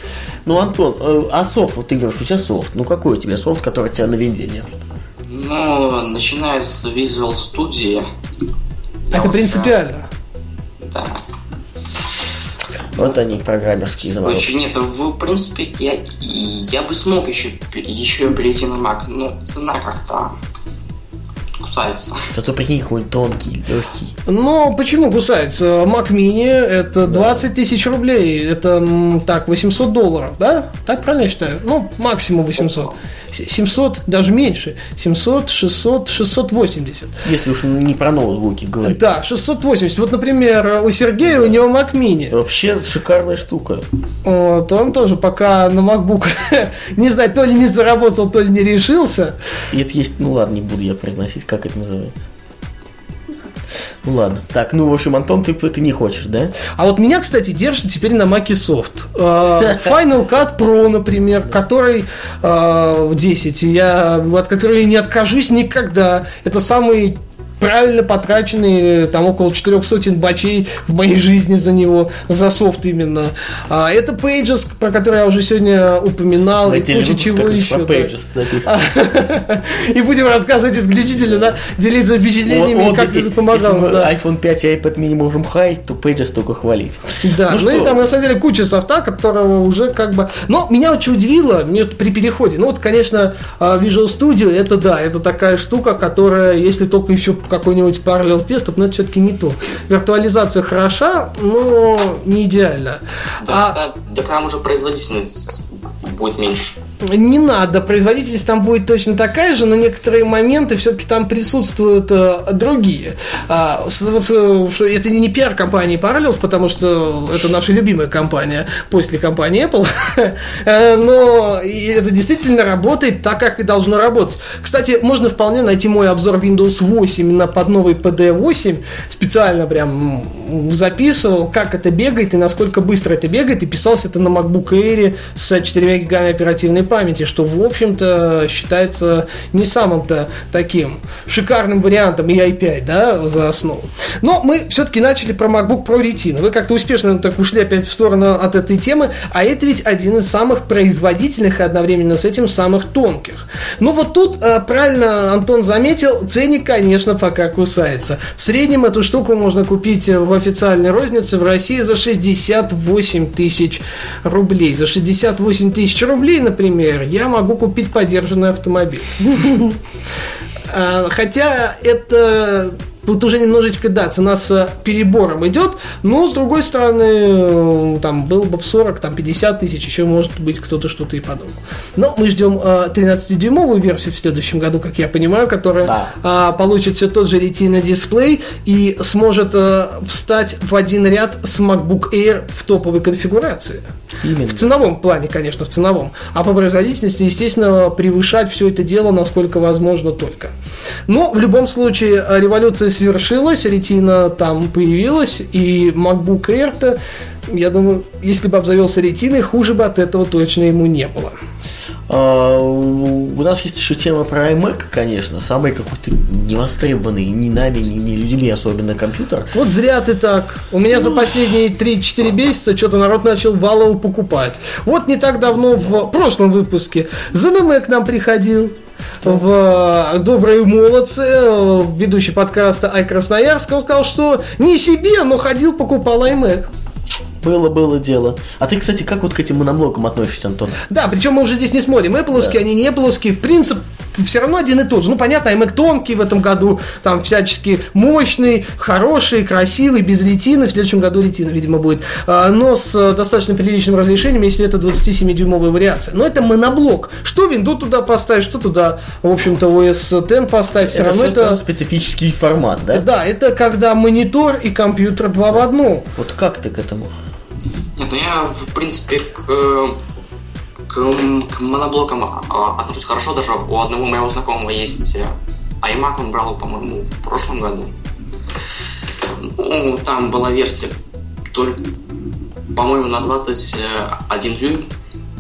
Ну, Антон, э, а софт, вот ты говоришь, у тебя софт. Ну, какой у тебя софт, который тебя на винде держит? Ну, начиная с Visual Studio. Это уже- принципиально. Да. Вот они, программерские заморочки. Очень нет, в принципе, я, и я бы смог еще, еще перейти на Mac, но цена как-то кусается. (laughs) Зато прикинь, какой он тонкий, легкий. Но почему кусается? Mac Mini это 20 тысяч рублей, это так, 800 долларов, да? Так правильно я считаю? Ну, максимум 800. С- 700, даже меньше. 700, 600, 680. Если уж не про ноутбуки говорить. Да, 680. Вот, например, у Сергея, у него Mac Mini. Вообще шикарная штука. Вот, он тоже пока на MacBook, (laughs) не знаю, то ли не заработал, то ли не решился. И это есть, ну ладно, не буду я произносить, как это называется. Ну ладно. Так, ну, в общем, Антон, ты, ты не хочешь, да? А вот меня, кстати, держит теперь на Mac Soft. Э, Final Cut Pro, например, который э, в 10, я, от которой не откажусь никогда. Это самый правильно потраченные там около 400 бачей в моей жизни за него, за софт именно. А, это Pages, про который я уже сегодня упоминал, и Отдельный куча чего еще. про. Pages. (laughs) И будем рассказывать исключительно, да, делиться впечатлениями, Вот, как это помогало. Если да. iPhone 5 и iPad mini можем хай, то Pages только хвалить. Да, Ну ну, и там на самом деле куча софта, которого уже как бы... Но меня очень удивило, мне при переходе, ну вот, конечно, а, Visual Studio, это да, это такая штука, которая, если только еще какой-нибудь Parallels Desktop, но это все-таки не то. Виртуализация хороша, но не идеально. А- Да, да, да к нам уже производительность будет меньше. Не надо, производительность там будет точно такая же, но некоторые моменты все-таки там присутствуют э, другие. А, вот, э, что это не пиар компании Parallels, потому что это наша любимая компания после компании Apple, (laughs) Э, но это действительно работает так, как и должно работать. Кстати, можно вполне найти мой обзор Windows 8 на под новый PD8, специально прям записывал, как это бегает и насколько быстро это бегает, и писался это на MacBook Air с 4 гигами оперативной памяти, что, в общем-то, считается не самым-то таким шикарным вариантом и i5, да, за основу. Но мы все-таки начали про MacBook Pro Retina. Вы как-то успешно так ушли опять в сторону от этой темы, а это ведь один из самых производительных и одновременно с этим самых тонких. Ну вот тут, э, правильно Антон заметил, ценник, конечно, пока кусается. В среднем эту штуку можно купить в официальной рознице в России за 68 тысяч рублей. За 68 тысяч рублей, например, я могу купить подержанный автомобиль. (laughs) А, Хотя это вот уже немножечко, да, цена с перебором идет, но с другой стороны, э, там было бы в 40, там 50 тысяч, еще может быть кто-то что-то и подумал. Но мы ждем э, 13-дюймовую версию в следующем году, как я понимаю, которая Да. а, получит все тот же Retina дисплей и сможет э, встать в один ряд с MacBook Air в топовой конфигурации. Именно. В ценовом плане, конечно, в ценовом. А по производительности, естественно, превышать все это дело, насколько возможно только. Но в любом случае э, революция свершилась, ретина там появилась, и MacBook Air-то, я думаю, если бы обзавелся ретиной, хуже бы от этого точно ему не было. А, у нас есть еще тема про iMac, конечно, самый какой-то невостребованный ни нами, ни, ни людьми особенно компьютер. Вот зря ты так. У меня за последние 3-4 месяца что-то народ начал валово покупать. Вот не так давно в прошлом выпуске ZDM к нам приходил в «Добрые молодцы», ведущий подкаста «Ай Красноярск», он сказал, что не себе, но ходил, покупал iMac. Было, было дело. А ты, кстати, как вот к этим моноблокам относишься, Антон? Да, причем мы уже здесь не смотрим, Apple, да. они не Apple, в принципе, все равно один и тот же. Ну, понятно, iMac тонкий в этом году, там всячески мощный, хороший, красивый, без ретины. В следующем году ретина, видимо, будет. А, но с э, достаточно приличным разрешением, если это 27-дюймовая вариация. Но это моноблок. Что винду туда поставить, что туда, в общем-то, OS X поставить. Все это равно это... специфический формат, да? Да, это когда монитор и компьютер два в одном. Вот как ты к этому? Нет, ну я, в принципе, к к, к моноблокам а, отношусь хорошо. Даже у одного моего знакомого есть э, iMac, он брал, по-моему, в прошлом году. Ну, там была версия только, по-моему, на 21 дюйм.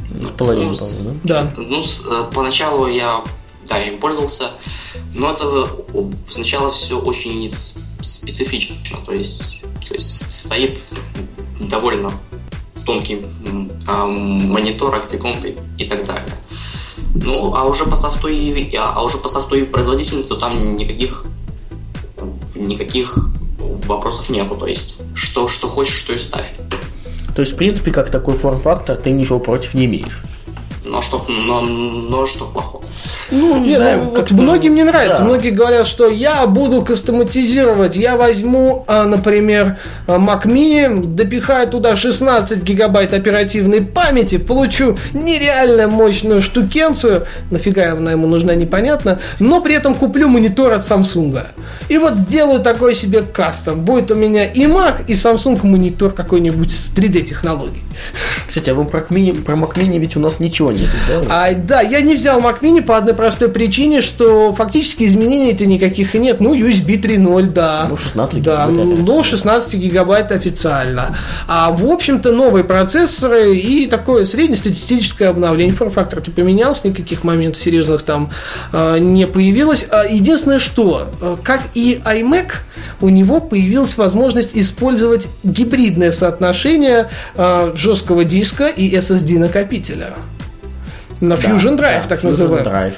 С половиной, ну, да? Ну, с, э, поначалу я, да, им пользовался, но это сначала все очень специфично, то есть, то есть стоит довольно тонкий э, монитор, актикомп и, и так далее. Ну, а уже по софту и, а, а уже по софту и производительности, то там никаких никаких вопросов нету. То есть, что, что хочешь, что и ставь. То есть, в принципе, как такой форм-фактор, ты ничего против не имеешь. Но что, но, но что плохого? Ну, не, знаю, ну, как многим не нравится. Да. Многие говорят, что я буду кастоматизировать. Я возьму, а, например, а, Mac Mini, допихаю туда 16 гигабайт оперативной памяти, получу нереально мощную штукенцию. Нафига она ему нужна, непонятно. Но при этом куплю монитор от Samsung. И вот сделаю такой себе кастом. Будет у меня и Mac, и Samsung монитор какой-нибудь с 3D технологией. Кстати, а вы про, Mini, про Mac Mini ведь у нас ничего нет, да? А, да, я не взял Mac Mini по одной простой причине, что фактически изменений-то никаких и нет. Ну, USB 3.0, да. Ну, 16 да, гигабайт. Ну, 16 гигабайт официально. А, в общем-то, новые процессоры и такое среднестатистическое обновление. Форм-фактор не поменялся, никаких моментов серьезных там э, не появилось. А, единственное, что, э, как и iMac, у него появилась возможность использовать гибридное соотношение э, жесткого диска и SSD накопителя. На Fusion Drive, да, так называемый. Drive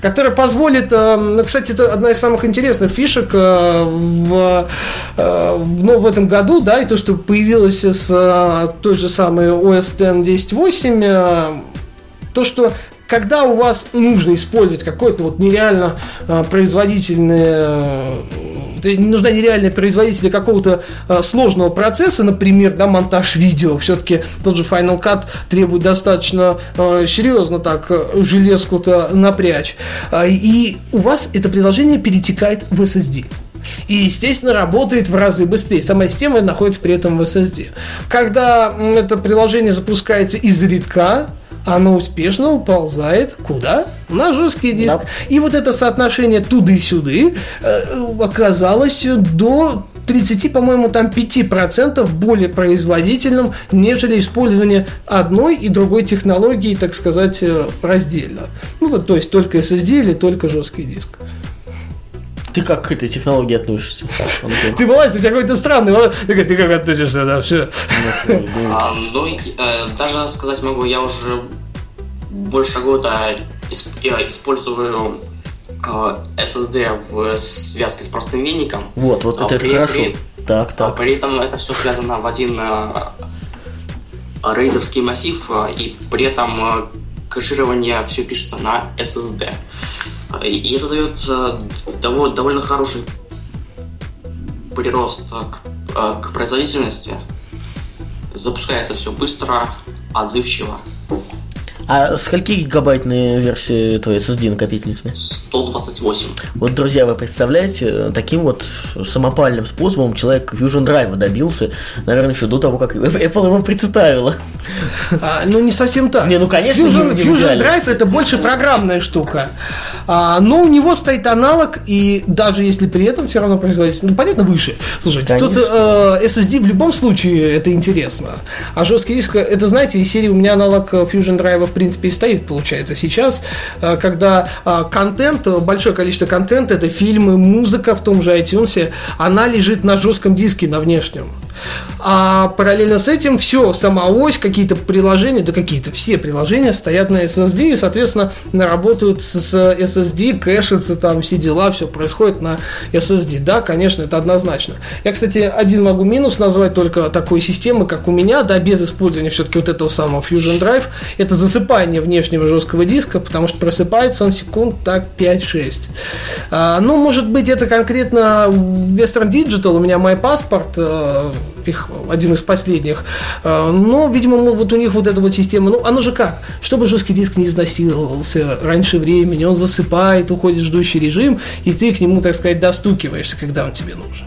который позволит, э, кстати, это одна из самых интересных фишек э, в, э, ну, в этом году, да, и то, что появилось с той же самой OS X 10.8, то, что когда у вас нужно использовать какое-то вот нереально производительное не нужна нереальная производитель какого-то э, сложного процесса, например, да, монтаж видео. Все-таки тот же Final Cut требует достаточно э, серьезно так э, железку-то напрячь. Э, и у вас это приложение перетекает в SSD. И, естественно, работает в разы быстрее. Сама система находится при этом в SSD. Когда это приложение запускается из редка, оно успешно уползает куда? На жесткий диск. Да. И вот это соотношение туды-сюды э, оказалось до 30, по-моему, там 5% более производительным, нежели использование одной и другой технологии, так сказать, э, раздельно. Ну вот, то есть только SSD или только жесткий диск. Ты как к этой технологии относишься? Ты молодец, у тебя какой-то странный Ты как относишься, да, все. А, ну, э, даже сказать могу, я уже больше года использую э, SSD в связке с простым веником. Вот, вот это, при, хорошо. Так, так. А при этом это все связано в один э, рейдовский массив, и при этом кэширование все пишется на SSD. И это дает э, довольно, хороший прирост к, э, к производительности. Запускается все быстро, отзывчиво. А скольки гигабайтные версии твоей SSD накопительницы? 128. Вот, друзья, вы представляете, таким вот самопальным способом человек Fusion Drive добился, наверное, еще до того, как Apple его представила. А, ну, не совсем так. Не, ну, конечно, Fusion, не- не Fusion. Drive это больше программная штука. А, но у него стоит аналог, и даже если при этом все равно производитель, ну, понятно, выше. Слушайте, тут э, SSD в любом случае это интересно. А жесткий диск, это, знаете, из серии у меня аналог Fusion Drive в принципе и стоит, получается, сейчас, э, когда э, контент, большое количество контента, это фильмы, музыка в том же iTunes, она лежит на жестком диске, на внешнем. А параллельно с этим все, сама ось, какие-то приложения, да какие-то, все приложения стоят на SSD и, соответственно, работают с, SSD, кэшится там, все дела, все происходит на SSD. Да, конечно, это однозначно. Я, кстати, один могу минус назвать только такой системы, как у меня, да, без использования все-таки вот этого самого Fusion Drive, это засыпание внешнего жесткого диска, потому что просыпается он секунд так 5-6. А, ну, может быть, это конкретно Western Digital, у меня э, их один из последних. Э, Но, видимо, вот у них вот эта вот система, ну, оно же как? Чтобы жесткий диск не изнасиловался раньше времени, он засыпает, уходит в ждущий режим, и ты к нему, так сказать, достукиваешься, когда он тебе нужен.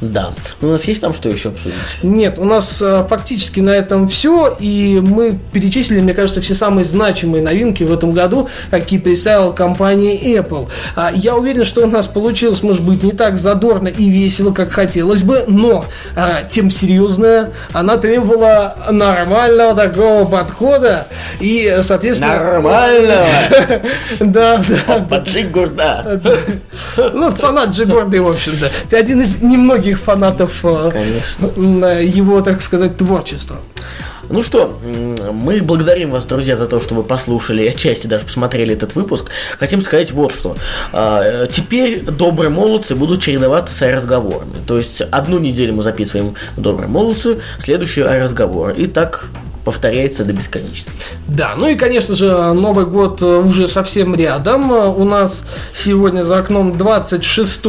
Да. У нас есть там что еще обсудить? Нет, у нас э, фактически на этом все, и мы перечислили, мне кажется, все самые значимые новинки в этом году, какие представила компания Apple. А, я уверен, что у нас получилось, может быть, не так задорно и весело, как хотелось бы, но а, тем серьезная, она требовала нормального такого подхода, и, соответственно... Нормально! (laughs) Да, да. Поджиг гурда. Ну, фанат же гордый, в общем-то. Ты один из немногих фанатов э, м, его, так сказать, творчества. Ну что, мы благодарим вас, друзья, за то, что вы послушали, и отчасти даже посмотрели этот выпуск. Хотим сказать вот что. А, э, Теперь добрые молодцы будут чередоваться с разговорами. То есть одну неделю мы записываем добрые молодцы, следующую разговор. И так повторяется до бесконечности. Да, ну и, конечно же, Новый год э, уже совсем рядом. Э, У нас сегодня за окном 26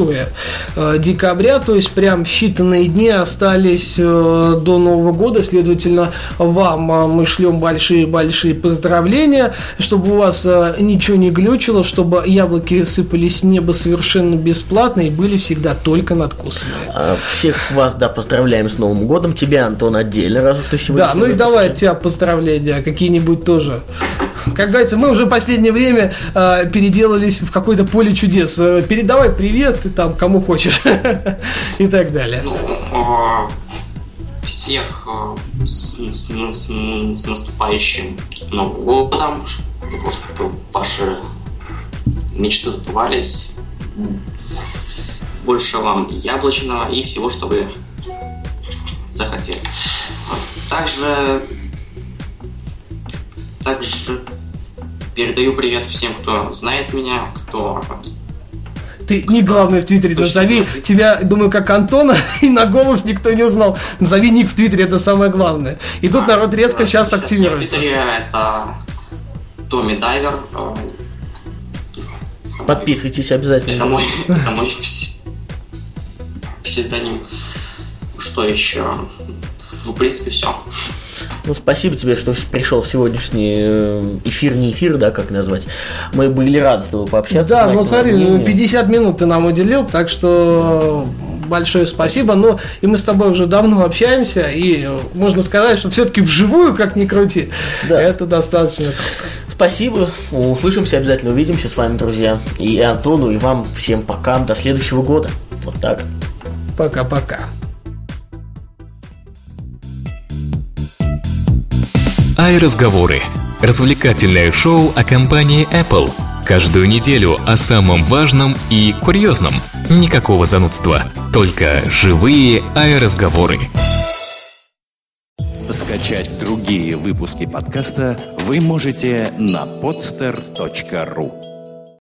э, декабря, то есть прям считанные дни остались до Нового года. Следовательно, вам мы шлем большие-большие поздравления, чтобы у вас ничего не глючило, чтобы яблоки сыпались с неба совершенно бесплатно и были всегда только надкусанные. А, Всех вас, да, поздравляем с Новым годом. Тебя, Антон, отдельно, раз уж ты сегодня... Да, ну и в давай от выпуске. Тебя поздравления какие-нибудь тоже. Как говорится, мы уже в последнее время э, переделались в какое-то поле чудес. Э, передавай привет ты там кому хочешь (laughs) и так далее. Ну, э, всех э, с, с- с- с наступающим Новым годом, чтобы ваши мечты сбывались. Больше вам яблочного и всего, что вы захотели. Также, также передаю привет всем, кто знает меня, кто Ты не главное в Твиттере Точно. назови. Тебя, думаю, как Антона, (laughs) и на голос никто не узнал. Назови ник в Твиттере, это самое главное. И тут А, народ резко да, сейчас активируется. В Твиттере это Томми Дайвер. э, Подписывайтесь Это обязательно. мой, (laughs) это мой пс- псевдоним. Что еще? В принципе, все. Ну, спасибо тебе, что пришел в сегодняшний э, эфир, не эфир, да, как назвать. Мы были рады с тобой пообщаться. Да, ну смотри, мнение. 50 минут ты нам уделил, так что большое спасибо. Но и мы с тобой уже давно общаемся, и э, можно сказать, что все-таки вживую, как ни крути, Да. это достаточно. Спасибо. Услышимся, обязательно увидимся с вами, друзья. И Антону, и вам всем пока. До следующего года. Вот так. Пока-пока. iRазговоры. Развлекательное шоу о компании Apple. Каждую неделю о самом важном и курьезном. Никакого занудства. Только живые iRазговоры. Скачать другие выпуски подкаста вы можете на podster.ru